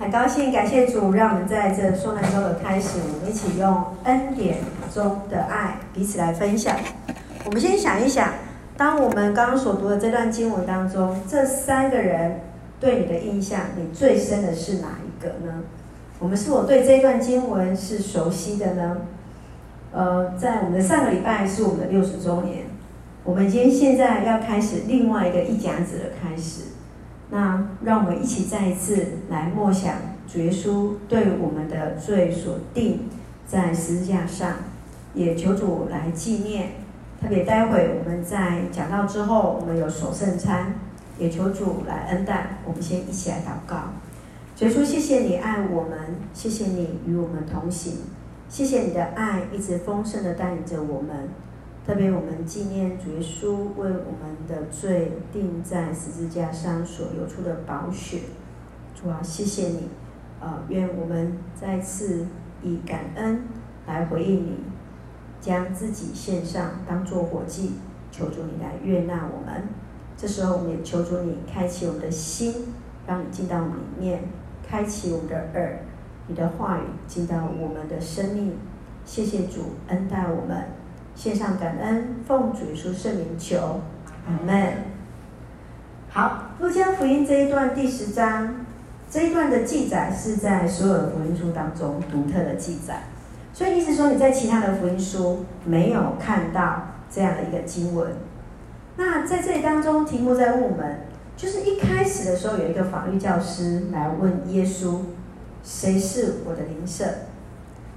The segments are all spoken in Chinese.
很高兴，感谢主，让我们在这说难周的开始，我们一起用恩典中的爱彼此来分享。我们先想一想，当我们刚刚所读的这段经文当中，这三个人对你的印象，你最深的是哪一个呢？我们是否对这段经文是熟悉的呢？呃，在我们的上个礼拜是我们的六十周年，我们今天现在要开始另外一个一甲子的开始。那让我们一起再一次来默想主耶稣对我们的罪所定在十字架上，也求主来纪念。特别待会我们在讲到之后，我们有守圣餐，也求主来恩待。我们先一起来祷告。主耶稣，谢谢你爱我们，谢谢你与我们同行，谢谢你的爱一直丰盛的带领着我们。特别我们纪念主耶稣为我们的罪钉在十字架上所流出的宝血，主啊，谢谢你，呃，愿我们再次以感恩来回应你，将自己献上当做活祭，求主你来悦纳我们。这时候我们也求主你开启我们的心，让你进到里面，开启我们的耳，你的话语进到我们的生命。谢谢主恩待我们。献上感恩，奉主耶稣圣名求，阿门。好，路加福音这一段第十章，这一段的记载是在所有的福音书当中独特的记载，所以意思说你在其他的福音书没有看到这样的一个经文。那在这里当中，题目在问我们，就是一开始的时候有一个法律教师来问耶稣，谁是我的邻舍？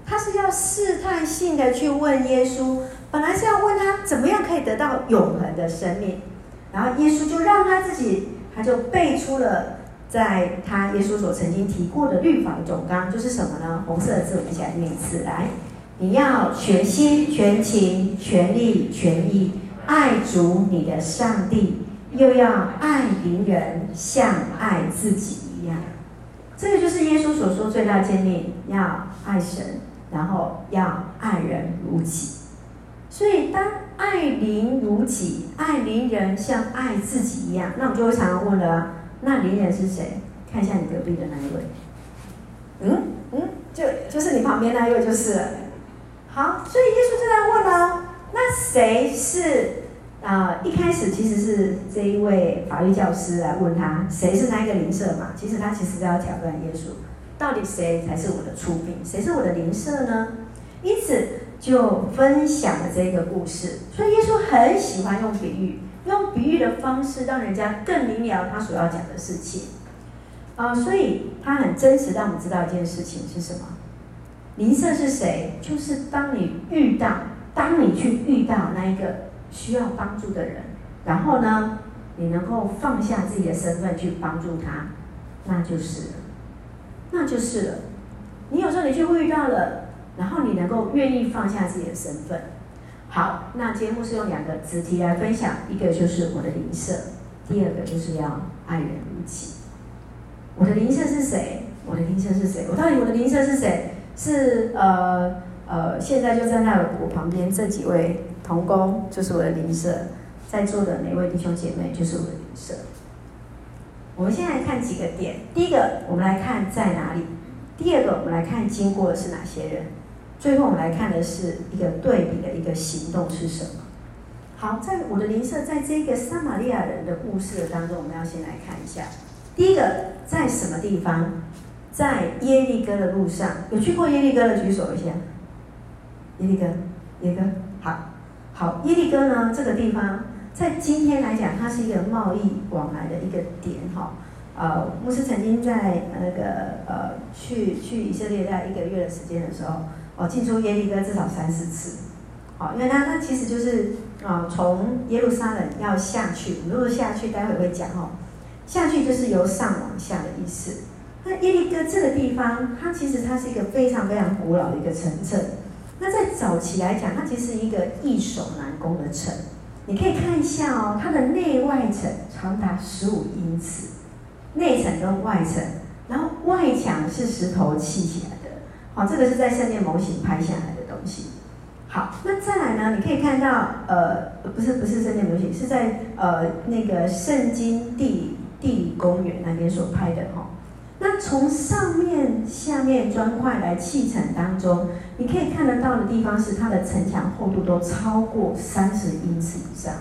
他是要试探性的去问耶稣。本来是要问他怎么样可以得到永恒的生命，然后耶稣就让他自己，他就背出了在他耶稣所曾经提过的律法的总纲，就是什么呢？红色的字我们一起来念一次，来，你要全心、全情、全力、全意爱主你的上帝，又要爱邻人像爱自己一样。这个就是耶稣所说最大诫命，要爱神，然后要爱人如己。所以，当爱邻如己，爱邻人像爱自己一样，那我们就会常常问了：那邻人是谁？看一下你隔壁的那一位。嗯嗯，就就是你旁边那一位就是。好，所以耶稣就在问了：那谁是啊、一开始其实是这一位法律教师来问他，谁是那一个邻舍嘛？其实他其实是要挑战耶稣，到底谁才是我的出兵？谁是我的邻舍呢？因此。就分享了这个故事，所以耶稣很喜欢用比喻，用比喻的方式让人家更明了他所要讲的事情。啊、所以他很真实，让我们知道一件事情是什么？邻舍是谁？就是当你遇到，当你去遇到那一个需要帮助的人，然后呢，你能够放下自己的身份去帮助他，那就是了，那就是了。你有时候你就会遇到了。然后你能够愿意放下自己的身份，好，那节目是用两个主题来分享，一个就是我的邻舍，第二个就是要爱人如己。我的邻舍是谁？我的邻舍是谁？我到底我的邻舍是谁？是呃呃，现在就站在我旁边这几位同工，就是我的邻舍，在座的每位弟兄姐妹就是我的邻舍。我们先来看几个点，第一个，我们来看在哪里；第二个，我们来看经过的是哪些人。最后，我们来看的是一个对比的一个行动是什么？好，在我的邻舍，在这个撒玛利亚人的故事当中，我们要先来看一下。第一个，在什么地方？在耶利哥的路上，有去过耶利哥的举手一下。耶利哥，耶利哥，好，好，耶利哥呢？这个地方在今天来讲，它是一个贸易往来的一个点，哈。呃，牧师曾经在那个呃去去以色列在一个月的时间的时候。哦，进出耶利哥至少三四次，好，因为它那其实就是啊，从耶路撒冷要下去，如果下去，待会会讲哦。下去就是由上往下的意思。那耶利哥这个地方，它其实它是一个非常非常古老的一个城镇。那在早期来讲，它其实是一个易守难攻的城。你可以看一下哦，它的内外层长达十五英尺，内层跟外层，然后外墙是石头砌起来。好，这个是在圣殿模型拍下来的东西。好，那再来呢？你可以看到，呃，不是不是圣殿模型，是在呃那个圣经地地理公园那边所拍的哈。那从上面、下面砖块来砌成当中，你可以看得到的地方是它的城墙厚度都超过三十英尺以上，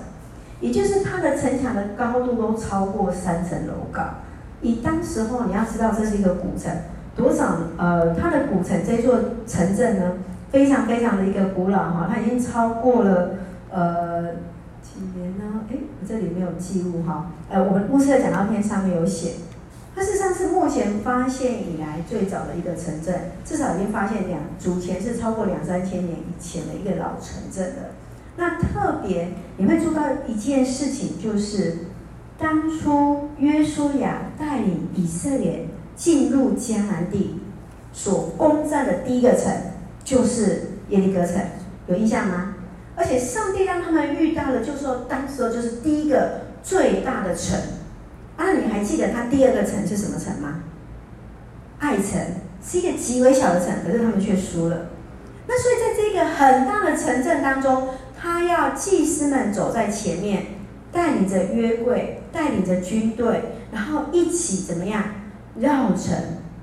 也就是它的城墙的高度都超过三层楼高。以当时候你要知道这是一个古城，多少呃，它的古城这座城镇呢，非常非常的一个古老哈，它已经超过了呃几年呢？哎，我这里没有记录哈，呃，我们目测的讲道片上面有写。它事实上是目前发现以来最早的一个城镇，至少已经发现两祖前是超过两三千年以前的一个老城镇的。那特别你会做到一件事情，就是当初约书亚带领以色列进入迦南地所攻占的第一个城，就是耶利哥城，有印象吗？而且上帝让他们遇到了，就是说当时就是第一个最大的城。那你还记得他第二个城是什么城吗？爱城是一个极为小的城，可是他们却输了。那所以在这个很大的城镇当中，他要祭司们走在前面，带领着约柜，带领着军队，然后一起怎么样绕城？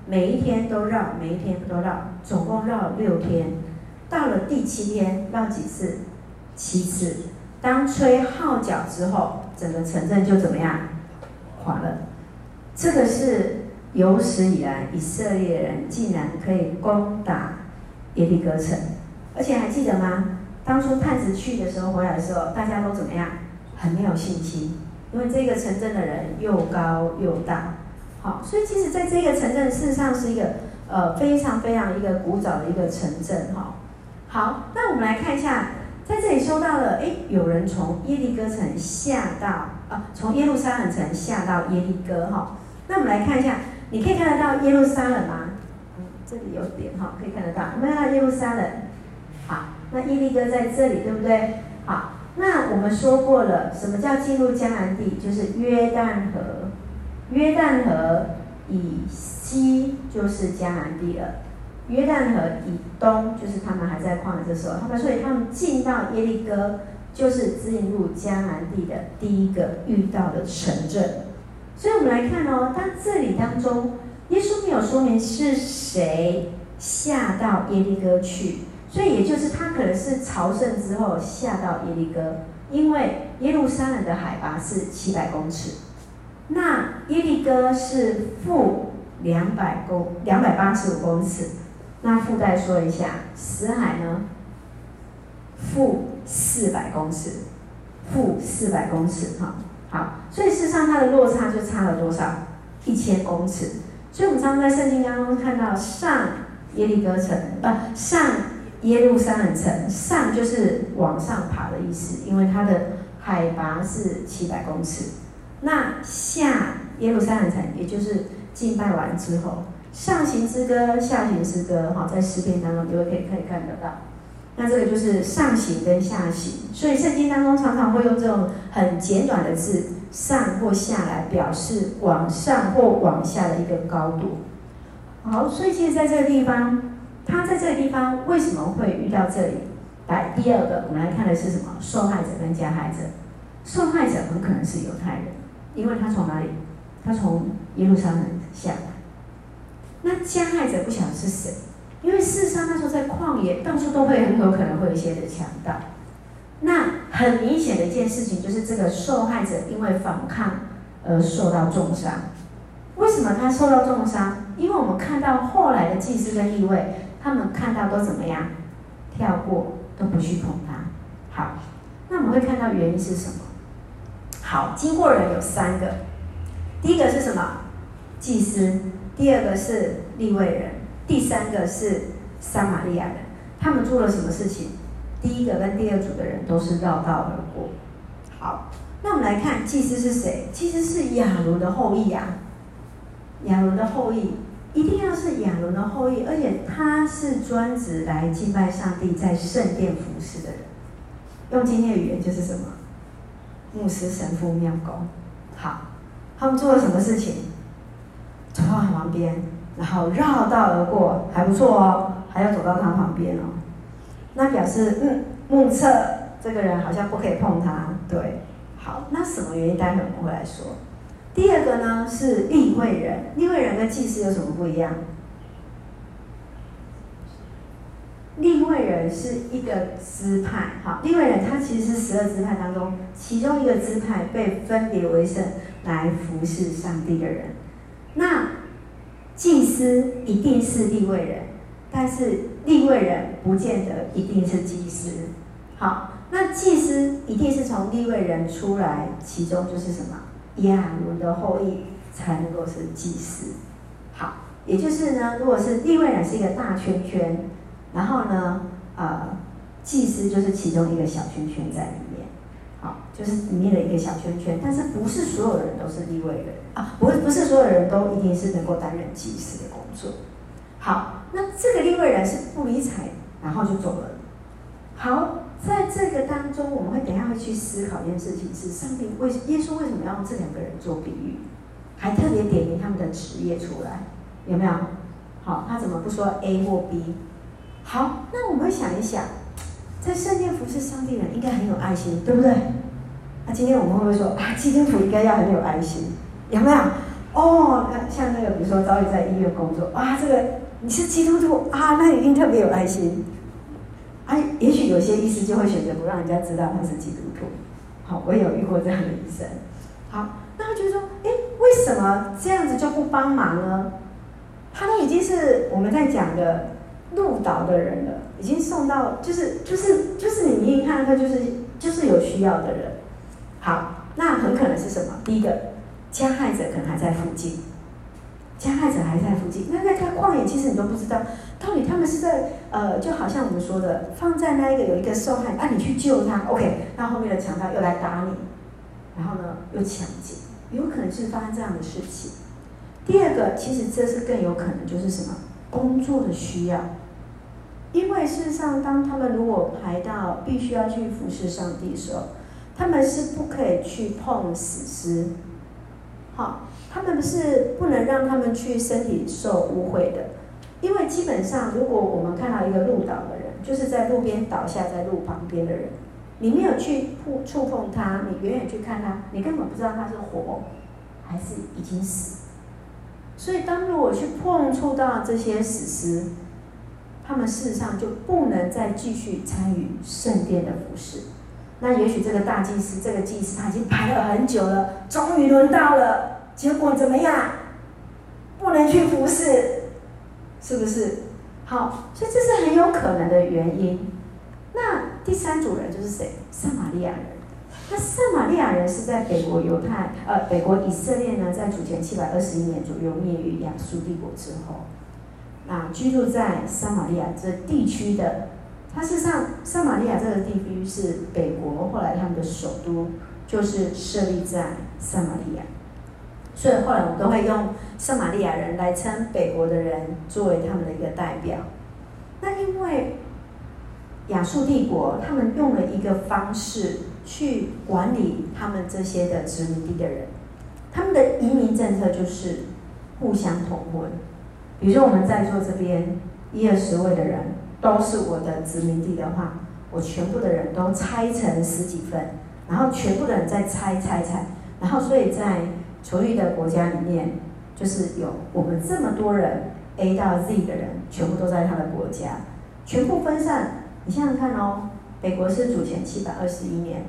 每一天都绕，每一天都绕，总共绕了六天。到了第七天，绕几次？七次。当吹号角之后，整个城镇就怎么样？垮了，这个是有史以来以色列人竟然可以攻打耶利哥城，而且还记得吗？当初探子去的时候，回来的时候，大家都怎么样？很没有信心，因为这个城镇的人又高又大。好，所以其实在这个城镇事实上是一个呃非常非常一个古早的一个城镇哈。好，那我们来看一下。在这里说到了，哎，有人从耶利哥城下到啊，从耶路撒冷城下到耶利哥哈。那我们来看一下，你可以看得到耶路撒冷吗？嗯，这里有点哈，可以看得到。我们看到耶路撒冷，好，那耶利哥在这里，对不对？好，那我们说过了，什么叫进入迦南地？就是约旦河，约旦河以西就是迦南地了。约旦河以东，就是他们还在旷野的时候，他们所以他们进到耶利哥，就是进入迦南地的第一个遇到的城镇。所以我们来看哦，当这里当中，耶稣没有说明是谁下到耶利哥去，所以也就是他可能是朝圣之后下到耶利哥，因为耶路撒冷的海拔是七百公尺，那耶利哥是负两百公两百八十五公尺。那附带说一下，死海呢？负四百公尺，负四百公尺，哈，好，所以事实上它的落差就差了多少？一千公尺。所以我们常常在圣经当中看到上耶利哥城，呃，上耶路撒冷城，上就是往上爬的意思，因为它的海拔是七百公尺。那下耶路撒冷城，也就是敬拜完之后。上行之歌，下行之歌，哈，在诗篇当中，就会可以可以看得到。那这个就是上行跟下行，所以圣经当中常常会用这种很简短的字，上或下来表示往上或往下的一个高度。好，所以其实在这个地方，他在这个地方为什么会遇到这里？来，第二个，我们来看的是什么？受害者跟加害者。受害者很可能是犹太人，因为他从哪里？他从耶路撒冷下来。那加害者不晓得是谁，因为事实上那时候在旷野，到处都会很有可能会有一些的强盗。那很明显的一件事情就是，这个受害者因为反抗而受到重伤。为什么他受到重伤？因为我们看到后来的祭司跟利未，他们看到都怎么样？跳过，都不去碰他。好，那我们会看到原因是什么？好，经过人有三个，第一个是什么？祭司。第二个是利未人，第三个是撒玛利亚人。他们做了什么事情？第一个跟第二组的人。都是绕道而过。好，那我们来看祭司是谁？祭司是亚伦的后裔啊。亚伦的后裔一定要是亚伦的后裔，而且他是专职来敬拜上帝，在圣殿服侍的人。用今天的语言就是什么？牧师、神父、庙公。好，他们做了什么事情？走到他旁边，然后绕道而过，还不错哦，还要走到他旁边哦。那表示，嗯，目测这个人好像不可以碰他。对，好，那什么原因？待会我们会来说。第二个呢是利未人，利未人跟祭司有什么不一样？立位人是一个支派，好，立位人他其实是十二支派当中其中一个支派，被分别为圣来服侍上帝的人。那祭司一定是立位人，但是立位人不见得一定是祭司。好，那祭司一定是从立位人出来，其中就是什么亚伦的后裔才能够是祭司。好，也就是呢，如果是立位人是一个大圈圈。然后呢，呃，祭司就是其中一个小圈圈在里面，好，就是里面的一个小圈圈。但是不是所有人都是利未人啊？不，不是所有人都一定是能够担任祭司的工作。好，那这个利未人是不理睬，然后就走了。好，在这个当中，我们会等一下会去思考一件事情：是上帝为耶稣为什么要用这两个人做比喻，还特别点名他们的职业出来，有没有？好，他怎么不说 A 或 B？好，那我们想一想，在圣殿服侍上帝人应该很有爱心，对不对？那今天我们会不会说啊，基督徒应该要很有爱心，有没有？哦，像那个，比如说早已在医院工作，啊，这个你是基督徒啊，那一定特别有爱心。啊，也许有些医师就会选择不让人家知道他是基督徒。好，我有遇过这样的医生。好，那他就说，哎，为什么这样子就不帮忙呢？他都已经是我们在讲的。路倒的人了，已经送到，就是就是就是你一看到他就是就是有需要的人。好，那很可能是什么？第一个，加害者可能还在附近，加害者还在附近。那在他旷野，其实你都不知道，到底他们是在呃，就好像我们说的，放在那一个有一个受害，啊，你去救他，OK，那后面的强盗又来打你，然后呢又抢劫，有可能是发生这样的事情。第二个，其实这是更有可能就是什么？工作的需要。因为事实上，当他们如果排到必须要去服侍上帝的时候，他们是不可以去碰死尸，好，他们是不能让他们去身体受污秽的。因为基本上，如果我们看到一个路倒的人，就是在路边倒下在路旁边的人，你没有去碰触碰他，你远远去看他，你根本不知道他是活还是已经死。所以，当如果去碰触到这些死尸，他们事实上就不能再继续参与圣殿的服侍。那也许这个大祭司，这个祭司他已经排了很久了，终于轮到了，结果怎么样？不能去服侍，是不是？好，所以这是很有可能的原因。那第三组人就是谁？撒玛利亚人。那撒玛利亚人是在北国犹太，呃，北国以色列呢，在主前七百二十一年左右灭于亚述帝国之后。啊，居住在撒玛利亚这地区的，它事实上，撒玛利亚这个地区是北国后来他们的首都，就是设立在撒玛利亚，所以后来我们都会用撒玛利亚人来称北国的人作为他们的一个代表。那因为亚述帝国，他们用了一个方式去管理他们这些的殖民地的人，他们的移民政策就是互相通婚。比如说我们在座这边一二十位的人都是我的殖民地的话，我全部的人都拆成十几份，然后全部的人再拆拆拆，然后所以在 छो 异的国家里面，就是有我们这么多人 A 到 Z 的人，全部都在他的国家，全部分散。你想想看哦，北国是主前七百二十一年，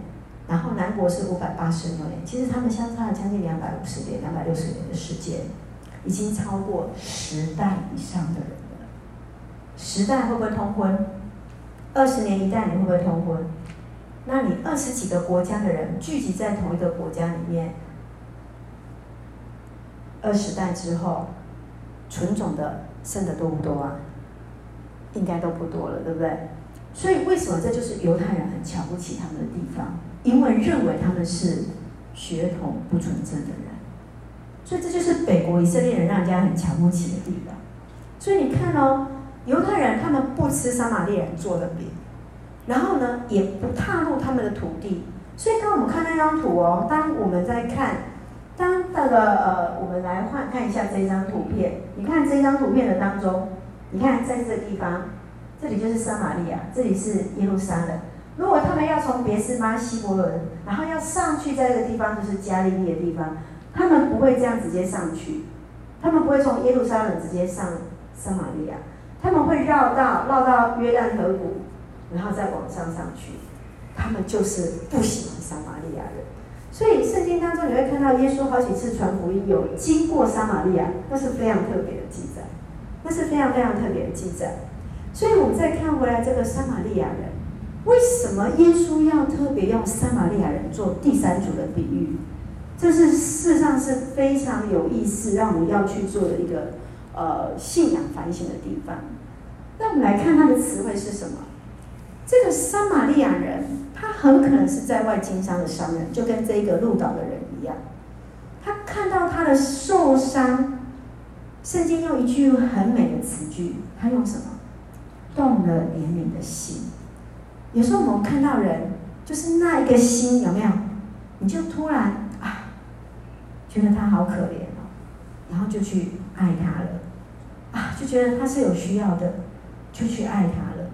然后南国是五百八十六年，其实他们相差了将近两百五十年、两百六十年的时间。已经超过十代以上的人了。十代会不会通婚？二十年一代你会不会通婚？那你二十几个国家的人聚集在同一个国家里面，二十代之后，纯种的剩的多不多啊？应该都不多了，对不对？所以为什么这就是犹太人很瞧不起他们的地方？因为认为他们是血统不纯正的人。所以这就是北国以色列人让人家很瞧不起的地方。所以你看哦，犹太人他们不吃撒玛利亚人做的饼，然后呢也不踏入他们的土地。所以当我们看那张图哦，当我们在看，当那个呃，我们来换看一下这张图片。你看这张图片的当中，你看在这个地方，这里就是撒玛利亚，这里是耶路撒冷。如果他们要从别是巴、希伯伦，然后要上去在这个地方就是加利利的地方。他们不会这样直接上去，他们不会从耶路撒冷直接上撒玛利亚，他们会绕道绕到约旦河谷，然后再往上上去。他们就是不喜欢撒玛利亚人，所以圣经当中你会看到耶稣好几次传福音有经过撒玛利亚，那是非常特别的记载，那是非常非常特别的记载。所以我们再看回来这个撒玛利亚人，为什么耶稣要特别用撒玛利亚人做第三组的比喻？这是事实上是非常有意思，让我们要去做的一个呃信仰反省的地方。那我们来看他的词汇是什么？这个撒玛利亚人，他很可能是在外经商的商人，就跟这个路岛的人一样。他看到他的受伤，圣经用一句很美的词句，他用什么？动了怜悯的心。有时候我们看到人，就是那一个心有没有？你就突然，觉得他好可怜哦，然后就去爱他了，啊，就觉得他是有需要的，就去爱他了，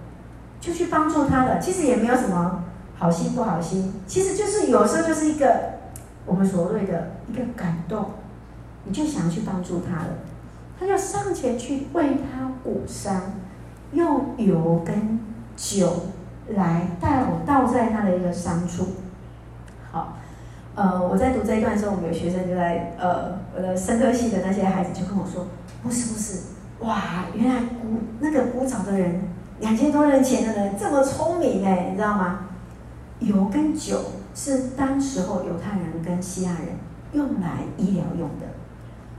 就去帮助他了。其实也没有什么好心不好心，其实就是有时候就是一个我们所谓的一个感动，你就想去帮助他了，他就上前去为他裹伤。用油跟酒来倒倒在他的一个伤处。好，呃，我在读这一段的时候，我们有学生就在呃，我的生科系的那些孩子就跟我说：“不是不是，哇，原来古那个古早的人，两千多年前的人这么聪明哎，你知道吗？油跟酒是当时候犹太人跟希腊人用来医疗用的。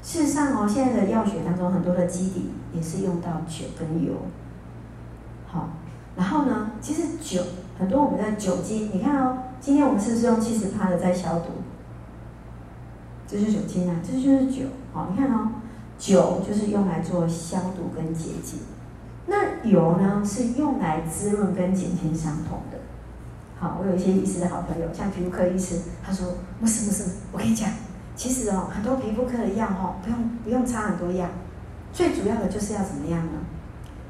事实上哦，现在的药学当中很多的基底也是用到酒跟油。”好，然后呢？其实酒很多，我们的酒精，你看哦，今天我们是不是用七十趴的在消毒？这是酒精啊，这就是酒。好，你看哦，酒就是用来做消毒跟洁净，那油呢是用来滋润跟减轻伤痛的。好，我有一些医师的好朋友，像皮肤科医师，他说不是不是，我跟你讲，其实哦，很多皮肤科的药哦，不用不用擦很多药，最主要的就是要怎么样呢？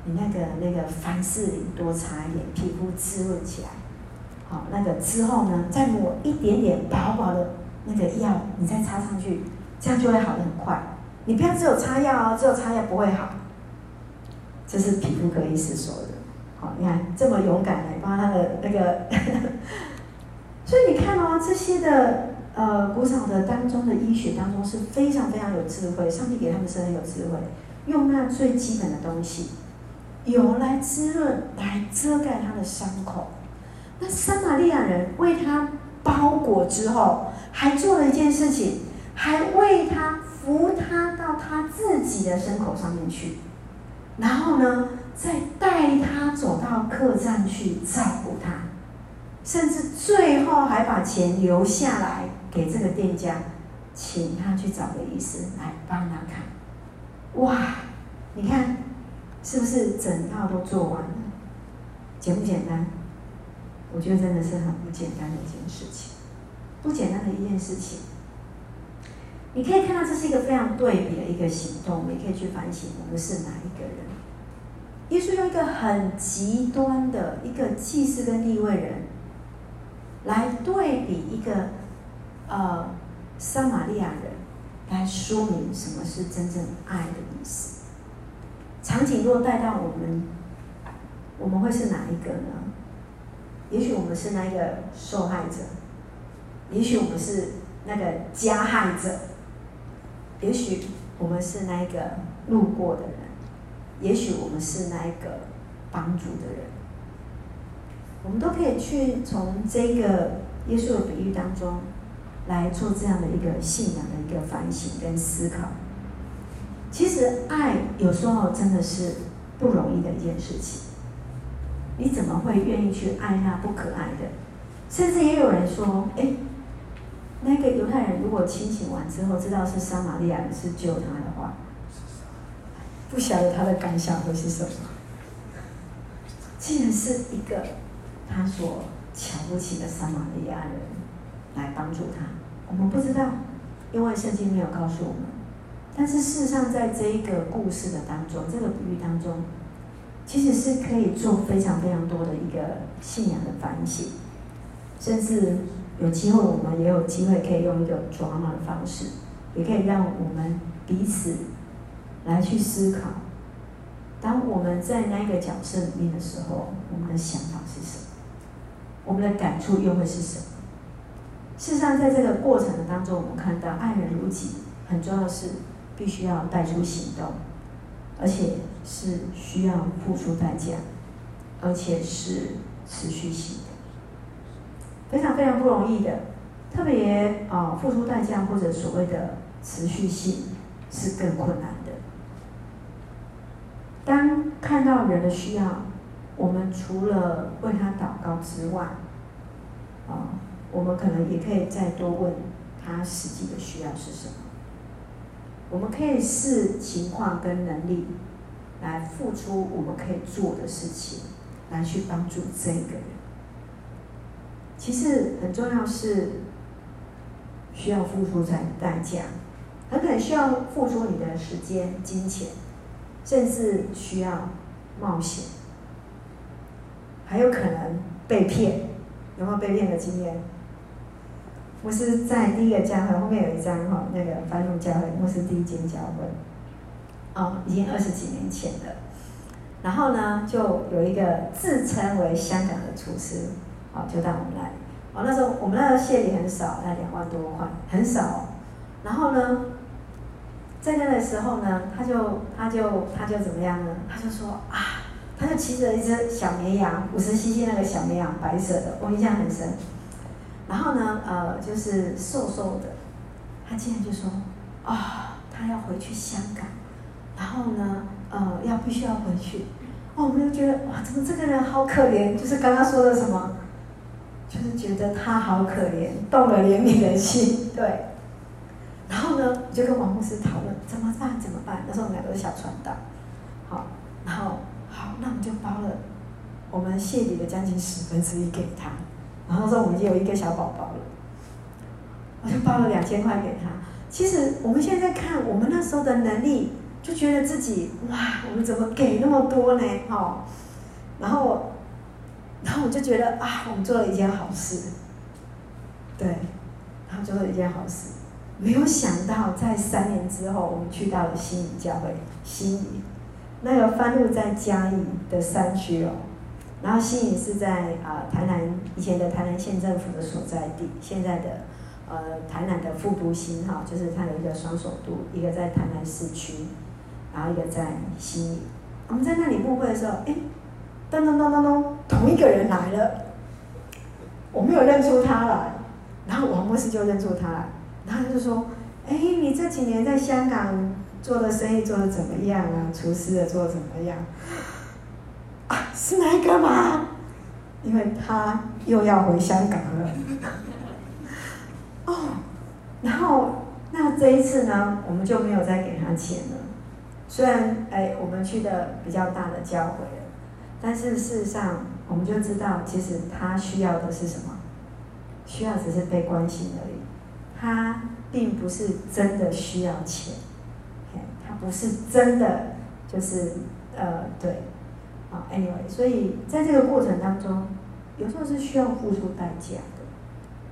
你那个那个凡士林多擦一点，皮肤滋润起来。好，那个之后呢，再抹一点点薄薄的那个药，你再擦上去，这样就会好得很快。你不要只有擦药哦，只有擦药不会好。这是皮肤科医师说的。好，你看这么勇敢来帮他的那个，所以你看哦，这些的呃古早的当中的医学当中是非常非常有智慧，上帝给他们是很有智慧，用那最基本的东西。油来滋润，来遮盖他的伤口。那撒玛利亚人为他包裹之后，还做了一件事情，还为他扶他到他自己的牲口上面去，然后呢，再带他走到客栈去照顾他，甚至最后还把钱留下来给这个店家，请他去找个医生来帮他看。哇，你看。是不是整套都做完了？简不简单？我觉得真的是很不简单的一件事情，不简单的一件事情。你可以看到这是一个非常对比的一个行动，你可以去反省我们是哪一个人。耶稣用一个很极端的一个祭司跟利未人来对比一个呃撒玛利亚人，来说明什么是真正爱的意思。场景若带到我们，我们会是哪一个呢？也许我们是那个受害者，也许我们是那个加害者，也许我们是那个路过的人，也许我们是那个帮助的人。我们都可以去从这个耶稣的比喻当中来做这样的一个信仰的一个反省跟思考。其实爱有时候真的是不容易的一件事情。你怎么会愿意去爱那不可爱的？甚至也有人说：“哎，那个犹太人如果清醒完之后知道是撒玛利亚人是救他的话，不晓得他的感想会是什么？竟然是一个他所瞧不起的撒玛利亚人来帮助他，我们不知道，因为圣经没有告诉我们。”但是事实上，在这一个故事的当中，这个比喻当中，其实是可以做非常非常多的一个信仰的反省，甚至有机会我们也有机会可以用一个 drama 的方式也可以让我们彼此来去思考。当我们在那个角色里面的时候，我们的想法是什么？我们的感触又会是什么？事实上，在这个过程的当中，我们看到爱人如己，很重要的是必须要带出行动，而且是需要付出代价，而且是持续性的，非常非常不容易的。特别啊、付出代价或者所谓的持续性是更困难的。当看到人的需要，我们除了为他祷告之外，啊、我们可能也可以再多问他实际的需要是什么。我们可以视情况跟能力来付出我们可以做的事情，来去帮助这个人。其实很重要是需要付出在代价，很可能需要付出你的时间、金钱。甚至需要冒险，还有可能被骗，有没有被骗的经验？牧师在第一个教会后面有一张哈，那个番路教会，牧师第一间教会，哦，已经二十几年前了。然后呢，就有一个自称为香港的厨师，哦，就到我们来，哦，那时候我们那个谢礼很少，才两万多块，很少。然后呢？在那的时候呢，他就他就他就怎么样呢？他就说啊，他就骑着一只小绵羊，五十 cc 那个小绵羊，白色的，我印象很深。然后呢，呃，就是瘦瘦的，他竟然就说啊、他要回去香港，然后呢，呃，要必须要回去。哦，我们就觉得哇，怎么这个人好可怜？就是刚刚说的什么，就是觉得他好可怜，动了怜悯的心，对。然后呢，就跟王牧师讨论怎么办？怎么办？那时候我们两个是小传道，好，然后好，那我们就包了我们谢礼的将近十分之一给他。然后说我们已经有一个小宝宝了，我就包了两千块给他。其实我们现在看我们那时候的能力，就觉得自己哇，我们怎么给那么多呢？哈，然后，然后我就觉得啊，我们做了一件好事，对，然后做了一件好事。没有想到，在三年之后，我们去到了新义教会。新义，那个番路在嘉义的山区哦。然后新义是在啊、台南以前的台南县政府的所在地，现在的呃台南的副都心哈，就是它有一个双首都，一个在台南市区，然后一个在新义。我们在那里牧会的时候，哎，噔噔噔噔噔，同一个人来了，我没有认出他来，然后王博士就认出他来。然后他就说：“哎，你这几年在香港做的生意做的怎么样啊？厨师的做的怎么样？啊，是那一个吗？因为他又要回香港了。哦，然后那这一次呢，我们就没有再给他钱了。虽然哎，我们去的比较大的教会了，但是事实上，我们就知道，其实他需要的是什么？需要只是被关心而已。”他并不是真的需要钱，他不是真的就是呃对，啊，anyway，所以在这个过程当中，有时候是需要付出代价的。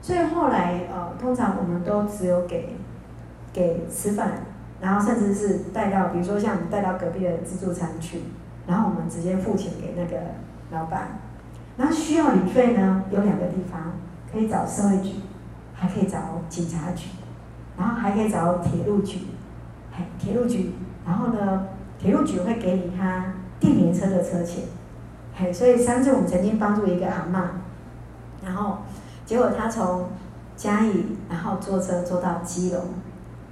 所以后来呃，通常我们都只有给给吃饭，然后甚至是带到，比如说像带到隔壁的自助餐去，然后我们直接付钱给那个老板。然后需要旅费呢，有两个地方可以找社会局。还可以找警察局，然后还可以找铁路局，哎，铁路局，然后呢，铁路局会给你他电联车的车钱，嘿，所以上次我们曾经帮助一个阿嬷，然后结果他从嘉义，然后坐车坐到基隆，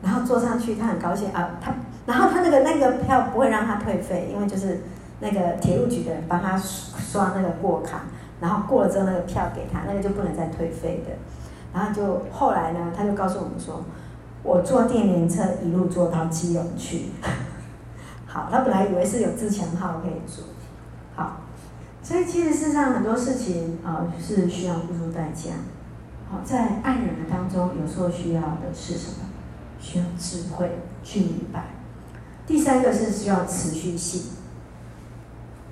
然后坐上去，他很高兴啊，他，然后他那个那个票不会让他退费，因为就是那个铁路局的人帮他刷那个过卡，然后过了之后那个票给他，那个就不能再退费的。然后就后来呢，他就告诉我们说，我坐电联车一路坐到基隆去。好，他本来以为是有自强号可以坐。好，所以其实事实上很多事情啊、是需要付出代价。好，在爱人的当中，有时候需要的是什么？需要智慧去明白。第三个是需要持续性。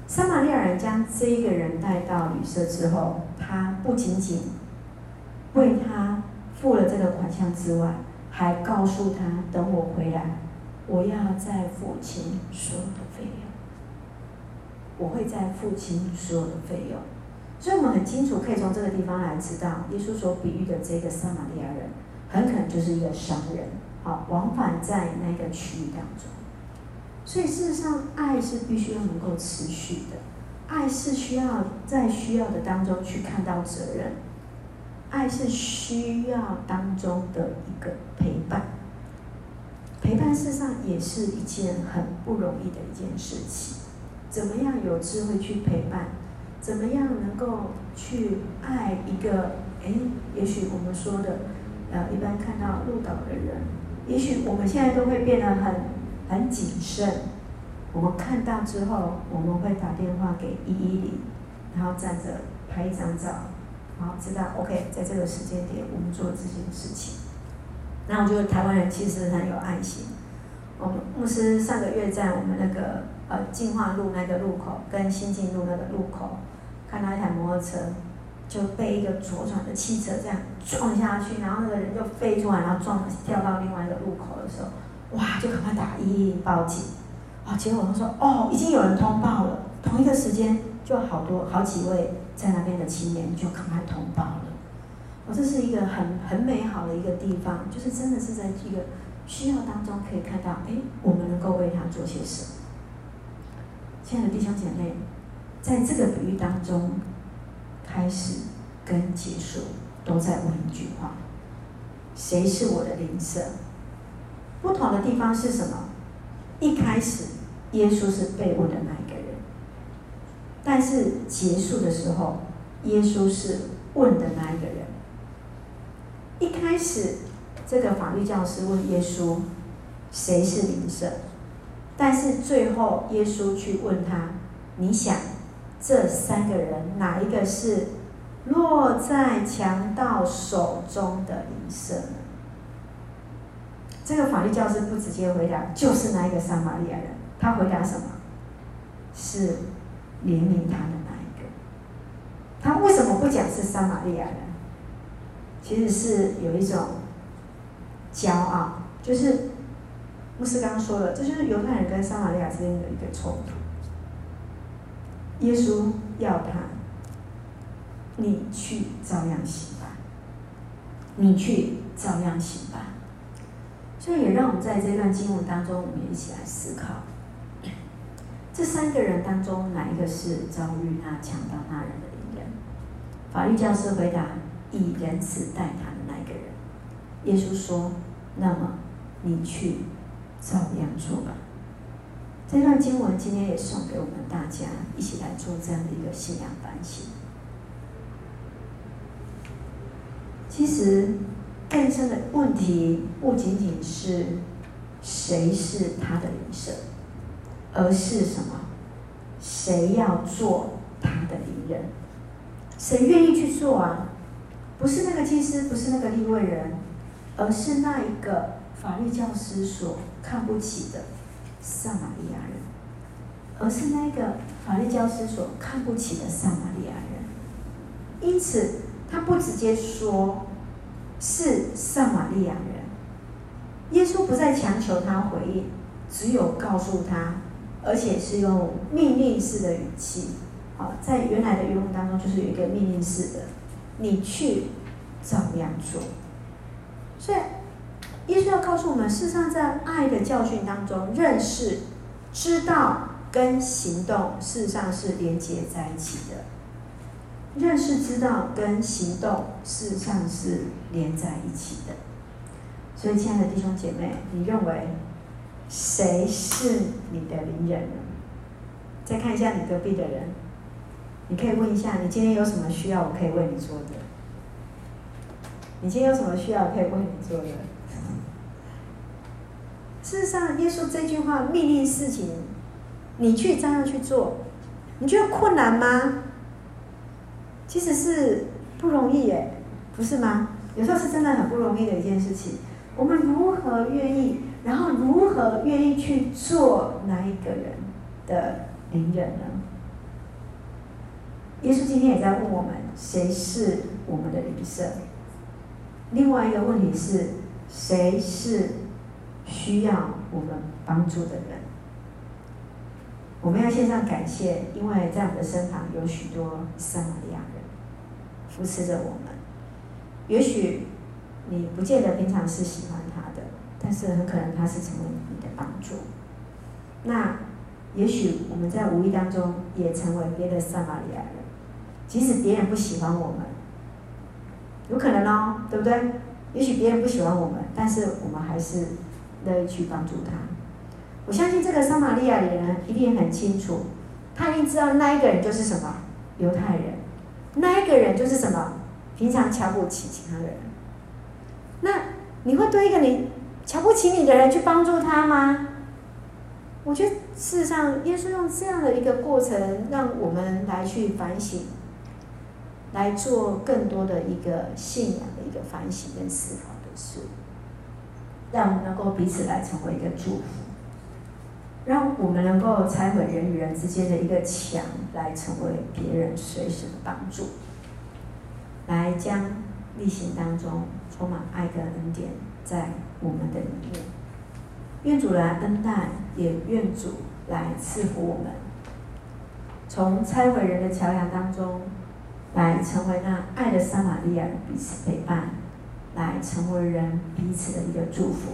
撒玛利亚人将这一个人带到旅社之后，他不仅仅为他付了这个款项之外，还告诉他，等我回来，我要再付清所有的费用。我会再付清所有的费用。所以我们很清楚，可以从这个地方来知道，耶稣所比喻的这个撒玛利亚人，很可能就是一个商人，好，往返在那个区域当中。所以事实上，爱是必须要能够持续的，爱是需要在需要的当中去看到责任，爱是需要当中的一个陪伴。陪伴事上也是一件很不容易的一件事情。怎么样有智慧去陪伴？怎么样能够去爱一个？哎，也许我们说的，呃，一般看到入岛的人，也许我们现在都会变得很。很谨慎，我们看到之后，我们会打电话给一一零，然后站着拍一张照，然后知道 OK，在这个时间点我们做这件事情。那我觉得台湾人其实很有爱心。我们牧师上个月在我们那个呃进化路那个路口跟新进路那个路口，看到一台摩托车就被一个左转的汽车这样撞下去，然后那个人就飞出来，然后撞掉到另外一个路口的时候。哇！就赶快打一一报警，啊，结果他说哦，已经有人通报了。同一个时间，就好多好几位在那边的青年就赶快通报了。哦，这是一个很很美好的一个地方，就是真的是在一个需要当中可以看到，哎，我们能够为他做些什么。亲爱的弟兄姐妹，在这个比喻当中，开始跟结束都在问一句话：谁是我的邻舍？不同的地方是什么？一开始，耶稣是被问的那一个人，但是结束的时候，耶稣是问的那一个人。一开始，这个法律教师问耶稣：“谁是灵舍？”但是最后，耶稣去问他：“你想，这三个人哪一个是落在强盗手中的邻舍呢？”这个法律教师不直接回答，就是那一个撒玛利亚人。他回答什么？是怜悯他的那一个。他为什么不讲是撒玛利亚人？其实是有一种骄傲，就是牧师刚刚说了，这就是犹太人跟撒玛利亚之间的一个冲突。耶稣要他，你去照样行吧，你去照样行吧。所以也让我们在这段经文当中，我们一起来思考：这三个人当中，哪一个是遭遇那强盗那人的邻人？法律教师回答：以仁慈待他的那个人。耶稣说：那么你去照样做吧。这段经文今天也送给我们大家，一起来做这样的一个信仰反省。其实。更深的问题不仅仅是谁是他的邻舍，而是什么？谁要做他的敌人？谁愿意去做啊？不是那个祭司，不是那个立位人，而是那一个法律教师所看不起的撒玛利亚人，而是那个法律教师所看不起的撒玛利亚人。因此，他不直接说。是撒玛利亚人，耶稣不再强求他回应，只有告诉他，而且是用命令式的语气。好，在原来的语文当中，就是有一个命令式的，你去怎么样做。所以，耶稣要告诉我们，事实上在爱的教训当中，认识、知道跟行动，事实上是连接在一起的。认识、知道跟行动，事实上是连在一起的。所以，亲爱的弟兄姐妹，你认为谁是你的邻人呢？再看一下你隔壁的人，你可以问一下：你今天有什么需要，我可以为你做的？你今天有什么需要，我可以为你做的？事实上，耶稣这句话命令事情，你去照样去做，你觉得困难吗？其实是不容易耶，不是吗？有时候是真的很不容易的一件事情。我们如何愿意，然后如何愿意去做那一个人的邻人呢？耶稣今天也在问我们：谁是我们的邻舍？另外一个问题是：谁是需要我们帮助的人。我们要献上感谢，因为在我们的身旁有许多撒玛利亚人扶持着我们。也许你不见得平常是喜欢他的，但是很可能他是成为你的帮助。那也许我们在无意当中也成为别的撒玛利亚人，即使别人不喜欢我们，有可能哦，对不对？也许别人不喜欢我们，但是我们还是乐意去帮助他。我相信这个撒玛利亚人一定很清楚，他一定知道那一个人就是什么犹太人，那一个人就是什么平常瞧不起其他人。那你会对一个你瞧不起你的人去帮助他吗？我觉得事实上，耶稣用这样的一个过程，让我们来去反省，来做更多的一个信仰的一个反省跟思考的事，让我们能够彼此来成为一个祝福。让我们能够拆毁人与人之间的一个墙，来成为别人随时的帮助，来将逆行当中充满爱跟恩典在我们的里面。愿主来恩待，也愿主来赐福我们，从拆毁人的桥梁当中，来成为那爱的撒玛利亚彼此陪伴，来成为人彼此的一个祝福。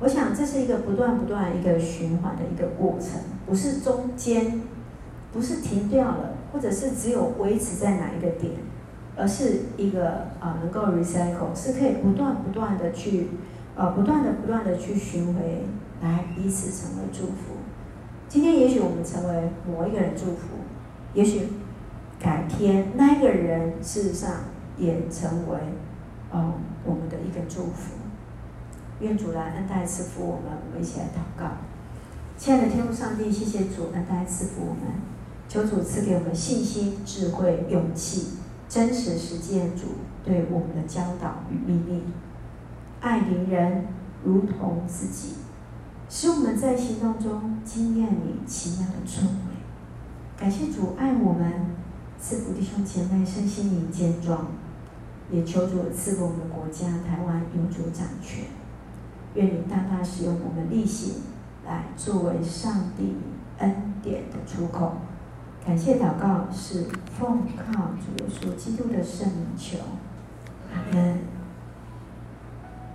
我想这是一个不断不断一个循环的一个过程，不是中间，不是停掉了，或者是只有维持在哪一个点，而是一个啊、能够 recycle，是可以不断不断的去，呃不断的不断的去循环，来彼此成为祝福。今天也许我们成为某一个人祝福，也许改天那个人事实上也成为，嗯、我们的一个祝福。愿主来恩待赐福我们，我们一起来祷告。亲爱的天父上帝，谢谢主恩待赐福我们，求主赐给我们信心、智慧、勇气，真实实践主对我们的教导与命令，爱邻人如同自己，使我们在行动中经验你奇妙的作为。感谢主爱我们，赐福弟兄姐妹身心灵健壮，也求主赐福我们国家台湾有主掌权。愿你大大使用我们力行，来作为上帝恩典的出口。感谢祷告是奉靠主耶稣基督的圣名求，阿门。